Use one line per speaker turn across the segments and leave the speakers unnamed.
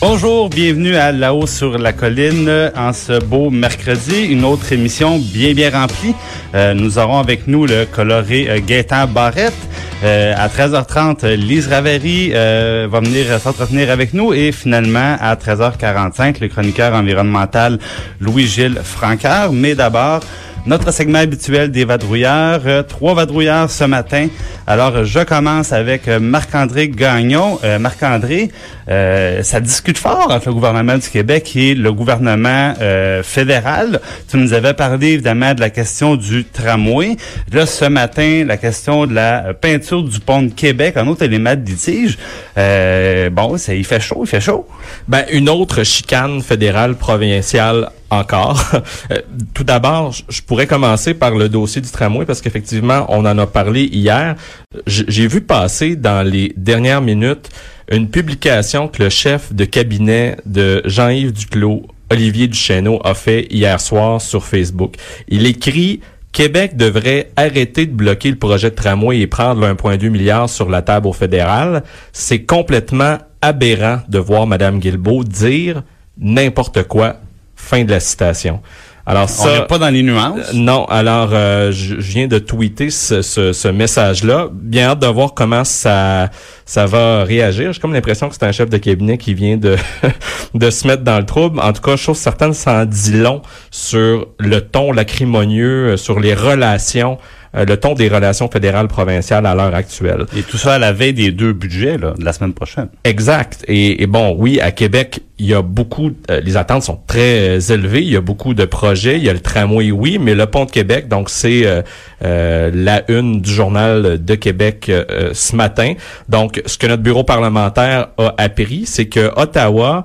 Bonjour, bienvenue à La-haut sur la colline en ce beau mercredi. Une autre émission bien, bien remplie. Euh, nous aurons avec nous le coloré euh, Gaétan Barrette. Euh, à 13h30, Lise Ravary euh, va venir s'entretenir avec nous. Et finalement, à 13h45, le chroniqueur environnemental Louis-Gilles Francard. Mais d'abord, notre segment habituel des vadrouilleurs. Euh, trois vadrouilleurs ce matin. Alors, je commence avec euh, Marc-André Gagnon. Euh, Marc-André, ça discute fort entre le gouvernement du Québec et le gouvernement fédéral. Tu nous avais parlé évidemment de la question du tramway. Là, ce matin, la question de la peinture du pont de Québec, un autre élément de litige. bon, il fait chaud, il fait chaud.
Ben, une autre chicane fédérale provinciale encore. Euh, tout d'abord, je pourrais commencer par le dossier du tramway parce qu'effectivement, on en a parlé hier. J'ai vu passer dans les dernières minutes une publication que le chef de cabinet de Jean-Yves Duclos, Olivier Duchesneau, a fait hier soir sur Facebook. Il écrit Québec devrait arrêter de bloquer le projet de tramway et prendre 1,2 milliard sur la table au fédéral. C'est complètement aberrant de voir Mme Guilbeault dire n'importe quoi Fin de la citation.
Alors ça, on n'est pas dans les nuances?
Euh, non. Alors, euh, je, viens de tweeter ce, ce, message-là. Bien hâte de voir comment ça ça va réagir. J'ai comme l'impression que c'est un chef de cabinet qui vient de de se mettre dans le trouble. En tout cas, chose certaine, ça en dit long sur le ton lacrimonieux, euh, sur les relations euh, le ton des relations fédérales provinciales à l'heure actuelle.
Et tout ça à la veille des deux budgets là, de la semaine prochaine.
Exact. Et, bon, oui, à Québec, il y a beaucoup, euh, les attentes sont très euh, élevées. Il y a beaucoup de projets. Il y a le tramway, oui, mais le pont de Québec, donc c'est la une du journal de Québec ce matin. Donc, ce que notre bureau parlementaire a appris, c'est que Ottawa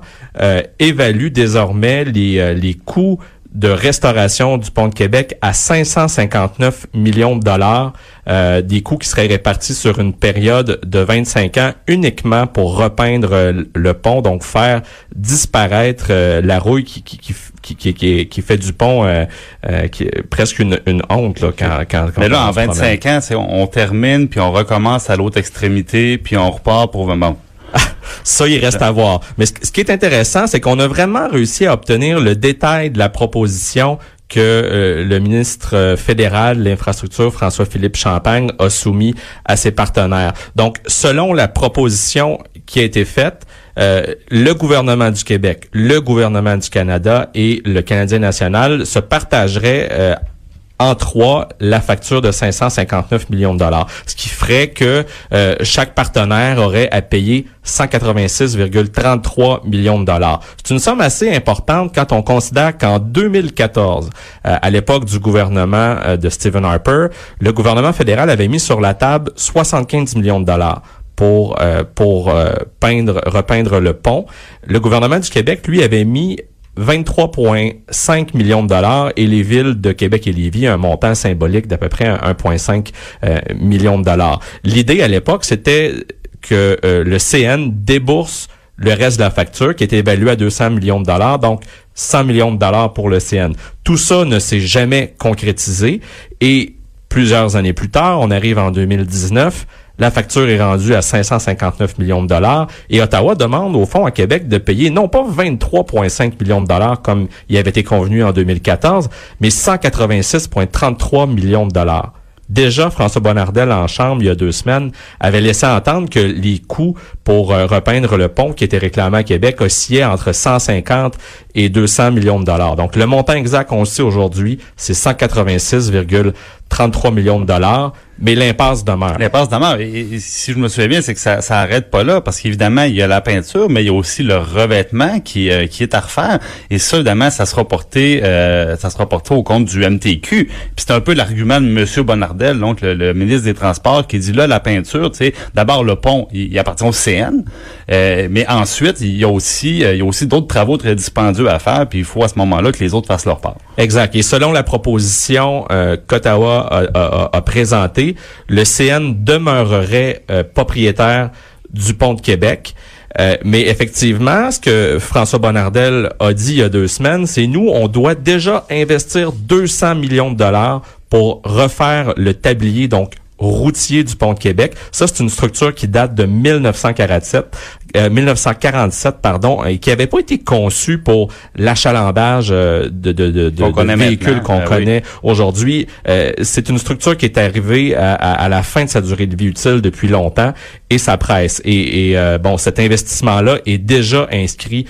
évalue désormais les, les coûts de restauration du pont de Québec à 559 millions de dollars, euh, des coûts qui seraient répartis sur une période de 25 ans uniquement pour repeindre le pont, donc faire disparaître euh, la rouille qui, qui, qui, qui, qui, fait du pont euh, qui est presque une, une honte là, quand, quand,
Mais là, en 25 ans, on, on termine, puis on recommence à l'autre extrémité, puis on repart pour... Bon,
ça, il reste à voir. Mais ce, qui est intéressant, c'est qu'on a vraiment réussi à obtenir le détail de la proposition que euh, le ministre euh, fédéral de l'infrastructure, François-Philippe Champagne, a soumis à ses partenaires. Donc, selon la proposition qui a été faite, euh, le gouvernement du Québec, le gouvernement du Canada et le Canadien national se partageraient en trois la facture de 559 millions de dollars, ce qui ferait que euh, chaque partenaire aurait à payer 186,33 millions de dollars. C'est une somme assez importante quand on considère qu'en 2014, euh, à l'époque du gouvernement euh, de Stephen Harper, le gouvernement fédéral avait mis sur la table 75 millions de dollars pour pour peindre repeindre le pont. Le gouvernement du Québec lui avait mis 23,5 millions de dollars et les villes de Québec et Lévis un montant symbolique d'à peu près 1,5 euh, millions de dollars. L'idée à l'époque, c'était que euh, le CN débourse le reste de la facture qui était évalué à 200 millions de dollars, donc 100 millions de dollars pour le CN. Tout ça ne s'est jamais concrétisé et plusieurs années plus tard, on arrive en 2019, la facture est rendue à 559 millions de dollars et Ottawa demande au fond à Québec de payer non pas 23,5 millions de dollars comme il avait été convenu en 2014, mais 186,33 millions de dollars. Déjà, François Bonnardel, en chambre, il y a deux semaines, avait laissé entendre que les coûts pour euh, repeindre le pont qui était réclamé à Québec oscillaient entre 150 et 200 millions de dollars. Donc, le montant exact qu'on sait aujourd'hui, c'est 186,33 millions de dollars mais l'impasse demeure.
L'impasse demeure. Et, si je me souviens bien, c'est que ça, ça arrête pas là, parce qu'évidemment, il y a la peinture, mais il y a aussi le revêtement qui, euh, qui est à refaire. Et ça, évidemment, ça sera porté, euh, ça sera porté au compte du MTQ. Puis c'est un peu l'argument de M. Bonnardel, donc le, ministre des Transports, qui dit là, la peinture, tu sais, d'abord le pont, il, appartient au CN, euh, mais ensuite, il y a aussi, il y a aussi d'autres travaux très dispendieux à faire, puis il faut à ce moment-là que les autres fassent leur part.
Exact. Et selon la proposition qu'Ottawa a, présentée, le CN demeurerait euh, propriétaire du pont de Québec. Euh, mais effectivement, ce que François Bonnardel a dit il y a deux semaines, c'est nous, on doit déjà investir 200 millions de dollars pour refaire le tablier, donc routier du pont de Québec. Ça, c'est une structure qui date de 1947. 1947, pardon, et qui n'avait pas été conçu pour l'achalandage de, de, de, de véhicules qu'on ben connaît aujourd'hui. c'est une structure qui est arrivée à, à, la fin de sa durée de vie utile depuis longtemps et ça presse. Et, et bon, cet investissement-là est déjà inscrit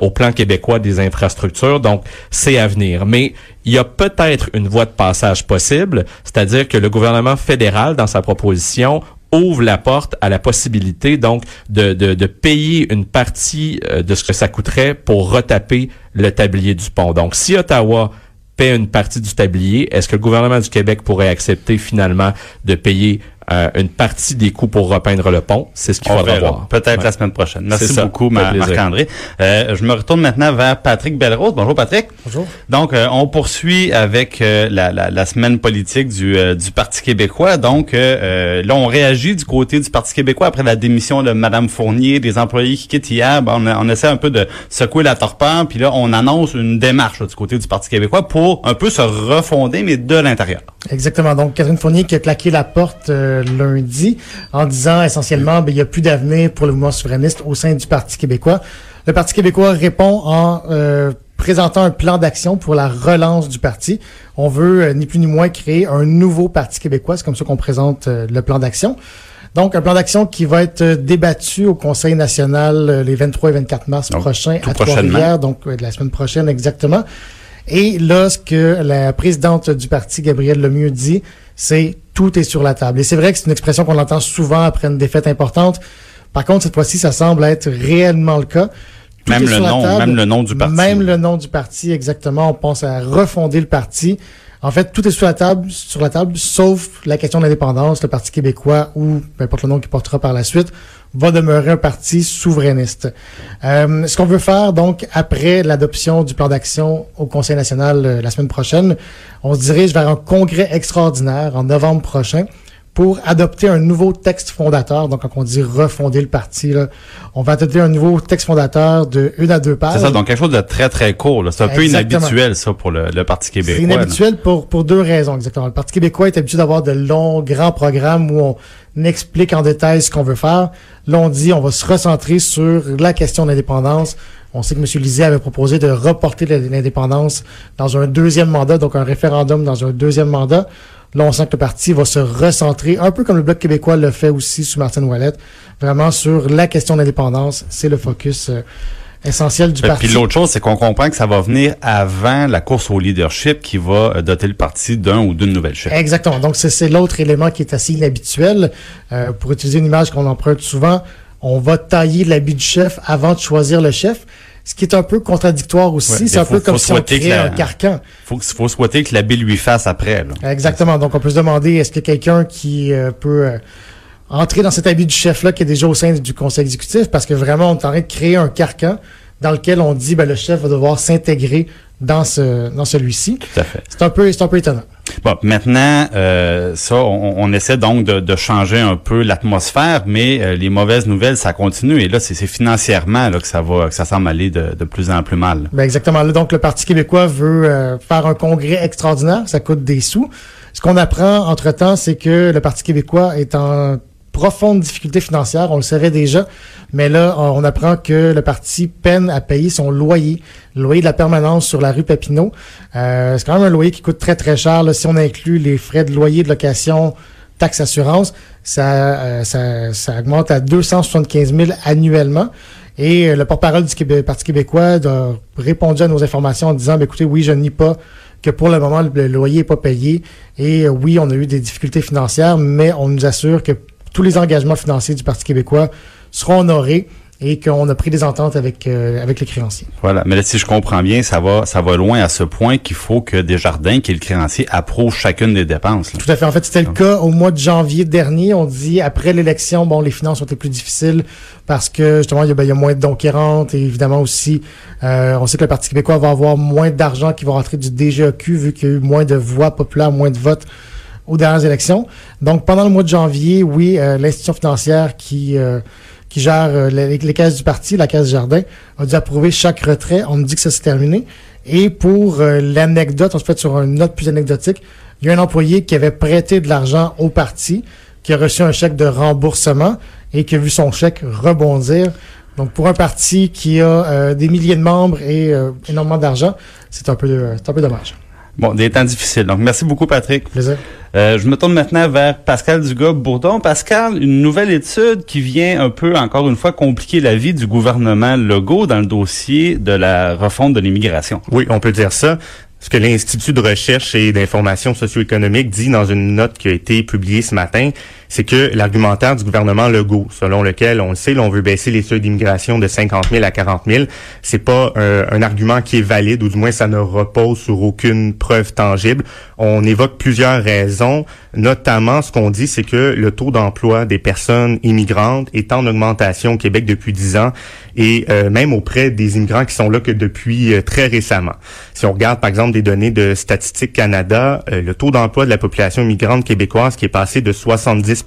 au plan québécois des infrastructures, donc c'est à venir. Mais il y a peut-être une voie de passage possible, c'est-à-dire que le gouvernement fédéral, dans sa proposition, ouvre la porte à la possibilité donc de, de, de, payer une partie euh, de ce que ça coûterait pour retaper le tablier du pont. Donc, si Ottawa paie une partie du tablier, est-ce que le gouvernement du Québec pourrait accepter finalement de payer euh, une partie des coûts pour repeindre le pont. C'est ce qu'il faudra voir.
Peut-être la semaine prochaine. Merci beaucoup, Marc-André. Euh, je me retourne maintenant vers Patrick Belrose. Bonjour, Patrick.
Bonjour.
Donc, euh, on poursuit avec la, la, la, semaine politique du, du Parti québécois. Donc, là, on réagit du côté du Parti québécois après la démission de Mme Fournier, des employés qui quittent hier. on, on, essaie un peu de secouer la torpeur. Puis là, on annonce une démarche du côté du Parti québécois pour un peu se refonder, mais de l'intérieur.
Exactement. Donc, Catherine Fournier qui a claqué la porte lundi en disant essentiellement ben, il n'y a plus d'avenir pour le mouvement souverainiste au sein du Parti québécois. Le Parti québécois répond en euh, présentant un plan d'action pour la relance du parti. On veut euh, ni plus ni moins créer un nouveau Parti québécois. C'est comme ça qu'on présente euh, le plan d'action. Donc, un plan d'action qui va être débattu au Conseil national les 23 et 24 mars prochains à Trois-Rivières, donc la semaine prochaine exactement. Et là, ce que la présidente du parti, Gabrielle Lemieux, dit, c'est tout est sur la table. Et c'est vrai que c'est une expression qu'on entend souvent après une défaite importante. Par contre, cette fois-ci, ça semble être réellement le cas.
même le nom, même le nom du parti.
Même le nom du parti, exactement. On pense à refonder le parti. En fait, tout est sur la table, sur la table, sauf la question de l'indépendance, le Parti québécois ou peu importe le nom qu'il portera par la suite va demeurer un parti souverainiste. Euh, ce qu'on veut faire, donc, après l'adoption du plan d'action au Conseil national euh, la semaine prochaine, on se dirige vers un congrès extraordinaire en novembre prochain pour adopter un nouveau texte fondateur. Donc, quand on dit refonder le parti, là, on va adopter un nouveau texte fondateur de une à deux pages.
C'est ça, donc quelque chose de très, très court. C'est un peu inhabituel, ça, pour le, Parti québécois.
C'est inhabituel pour, pour deux raisons, exactement. Le Parti québécois est habitué d'avoir de longs, grands programmes où on explique en détail ce qu'on veut faire. Là, on dit, on va se recentrer sur la question de l'indépendance. On sait que M. Lisée avait proposé de reporter l'indépendance dans un deuxième mandat, donc un référendum dans un deuxième mandat. Là, on sent que le parti va se recentrer, un peu comme le Bloc québécois le fait aussi sous Martin Ouellette, vraiment sur la question de l'indépendance. C'est le focus euh, essentiel du parti.
Puis l'autre chose, c'est qu'on comprend que ça va venir avant la course au leadership qui va euh, doter le parti d'un ou d'une nouvelle chef.
Exactement. Donc, c'est l'autre élément qui est assez inhabituel. Euh, pour utiliser une image qu'on emprunte souvent, on va tailler l'habit du chef avant de choisir le chef ce qui est un peu contradictoire aussi. c'est un peu comme si on créait un carcan.
Faut, faut souhaiter que l'abbé lui fasse après.
Exactement. Donc, on peut se demander, est-ce que quelqu'un qui euh, peut euh, entrer dans cet habit du chef-là qui est déjà au sein du conseil exécutif? Parce que vraiment, on est en train de créer un carcan dans lequel on dit, ben, le chef va devoir s'intégrer dans ce dans celui-ci.
Tout à fait.
C'est un peu c'est un peu étonnant.
Bon, maintenant, euh, ça, on, essaie donc de, changer un peu l'atmosphère, mais euh, les mauvaises nouvelles, ça continue. Et là, c'est financièrement là, que ça va, que ça semble aller de, plus en plus mal.
Ben exactement. Là, donc, le Parti québécois veut euh, faire un congrès extraordinaire. Ça coûte des sous. Ce qu'on apprend entre-temps, c'est que le Parti québécois est en profonde difficulté financière, on le savait déjà, mais là, on apprend que le parti peine à payer son loyer, le loyer de la permanence sur la rue Papineau. Euh, c'est quand même un loyer qui coûte très, très cher. Si on inclut les frais de loyer, de location, taxes, assurance, ça, euh, ça, ça, augmente à 275 000 annuellement. Et euh, le porte-parole du Parti québécois a répondu à nos informations en disant, ben, écoutez, oui, je nie pas que pour le moment, le loyer n'est pas payé. Et oui, on a eu des difficultés financières, mais on nous assure que tous les engagements financiers du Parti québécois seront honorés et qu'on a pris des ententes avec euh, avec les créanciers.
Voilà, mais là, si je comprends bien, ça va ça va loin à ce point qu'il faut que Desjardins, qui est le créancier, approuve chacune des dépenses.
Tout à fait. En fait, c'était le cas au mois de janvier dernier. On dit après l'élection, bon, les finances ont été plus difficiles parce que justement il y a, ben, moins de dons qui rentrent et évidemment aussi, euh, on sait que le Parti québécois va avoir moins d'argent qui va rentrer du DGEQ vu qu'il y a eu moins de voix populaires, moins de votes aux dernières élections. Donc, pendant le mois de janvier, oui, euh, l'institution financière qui euh, qui gère euh, les, caisses du parti, la caisse Jardin, a dû approuver chaque retrait. On me dit que ça s'est terminé. Et pour l'anecdote, on se fait sur une note plus anecdotique, il y a un employé qui avait prêté de l'argent au parti, qui a reçu un chèque de remboursement et qui a vu son chèque rebondir Donc, pour un parti qui a euh, des milliers de membres et euh, énormément d'argent, c'est un peu, euh, un peu dommage.
Bon, des temps difficiles. Donc, merci beaucoup, Patrick.
Plaisir.
Euh, je me tourne maintenant vers Pascal Dugas-Bourdon. Pascal, une nouvelle étude qui vient un peu, encore une fois, compliquer la vie du gouvernement Legault dans le dossier de la refonte de l'immigration.
Oui, on peut dire ça. Ce que l'Institut de recherche et d'information socio-économique dit dans une note qui a été publiée ce matin, c'est que l'argumentaire du gouvernement Legault, selon lequel, on le sait, l'on veut baisser les seuils d'immigration de 50 000 à 40 000, c'est pas un, un, argument qui est valide, ou du moins ça ne repose sur aucune preuve tangible. On évoque plusieurs raisons, notamment ce qu'on dit, c'est que le taux d'emploi des personnes immigrantes est en augmentation au Québec depuis 10 ans, et euh, même auprès des immigrants qui sont là que depuis euh, très récemment. Si on regarde, par exemple, des données de Statistique Canada, euh, le taux d'emploi de la population immigrante québécoise qui est passé de 70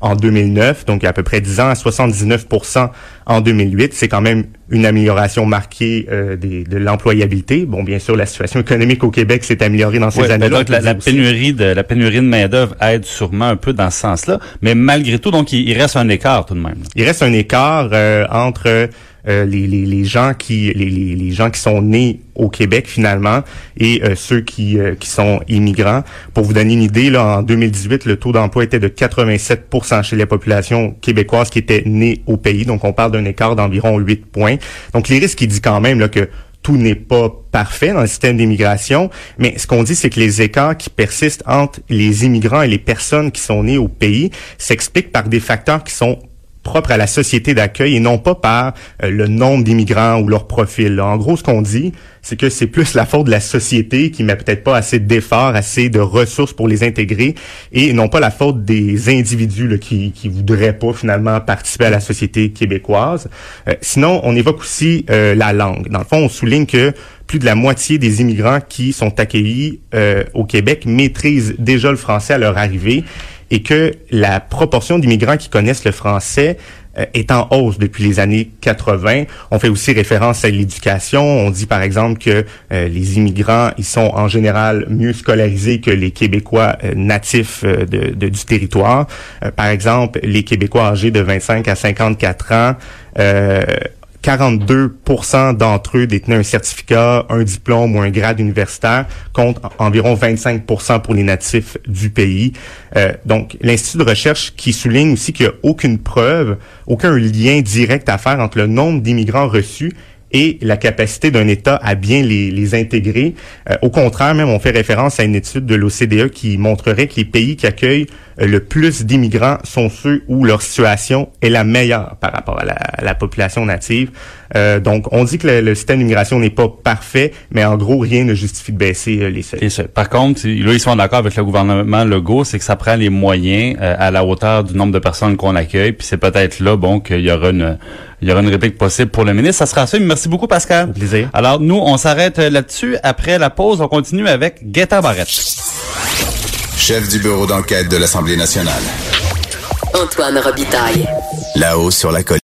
en 2009, donc il y a à peu près 10 ans, à 79% en 2008. C'est quand même une amélioration marquée euh, des, de l'employabilité. Bon, bien sûr, la situation économique au Québec s'est améliorée dans ces
oui,
années-là.
Donc, la, la pénurie de la pénurie de main d'œuvre aide sûrement un peu dans ce sens-là, mais malgré tout, donc il, il, reste un écart tout de même.
Il reste un écart euh, entre euh, les, gens qui les, gens qui sont nés au Québec finalement et euh, ceux qui, euh, qui sont immigrants. Pour vous donner une idée, là, en 2018, le taux d'emploi était de 87% chez les populations québécoises qui étaient nées au pays. Donc, on parle d'un écart d'environ 8 points. Donc, les risques, il dit quand même que tout n'est pas parfait dans le système d'immigration, mais ce qu'on dit, c'est que les écarts qui persistent entre les immigrants et les personnes qui sont nées au pays s'expliquent par des facteurs qui sont propre à la société d'accueil et non pas par euh, le nombre d'immigrants ou leur profil. En gros, ce qu'on dit, c'est que c'est plus la faute de la société qui met peut-être pas assez d'efforts, assez de ressources pour les intégrer et non pas la faute des individus là, qui qui voudraient pas finalement participer à la société québécoise. Euh, sinon, on évoque aussi euh, la langue. Dans le fond, on souligne que plus de la moitié des immigrants qui sont accueillis euh, au Québec maîtrisent déjà le français à leur arrivée et que la proportion d'immigrants qui connaissent le français euh, est en hausse depuis les années 80. On fait aussi référence à l'éducation. On dit par exemple que euh, les immigrants, ils sont en général mieux scolarisés que les Québécois euh, natifs de, du territoire. par exemple, les Québécois âgés de 25 à 54 ans 42% d'entre eux détenaient un certificat, un diplôme ou un grade universitaire, contre environ 25% pour les natifs du pays. Euh, donc, l'Institut de recherche qui souligne aussi qu'il n'y a aucune preuve, aucun lien direct à faire entre le nombre d'immigrants reçus et la capacité d'un État à bien les, intégrer. Euh, au contraire, même, on fait référence à une étude de l'OCDE qui montrerait que les pays qui accueillent le plus d'immigrants sont ceux où leur situation est la meilleure par rapport à la, à la population native. Euh, donc, on dit que le, le système d'immigration n'est pas parfait, mais en gros, rien ne justifie de baisser euh, les seuils.
Par contre, là, ils sont d'accord avec le gouvernement Legault, c'est que ça prend les moyens euh, à la hauteur du nombre de personnes qu'on accueille, puis c'est peut-être là, bon, qu'il y aura une il y aura une réplique possible pour le ministre. Ça sera ça. Merci beaucoup, Pascal.
plaisir.
Alors, nous, on s'arrête là-dessus. Après la pause, on continue avec Guetta Barrette.
Chef du bureau d'enquête de l'Assemblée nationale.
Antoine Robitaille.
Là-haut sur la colline.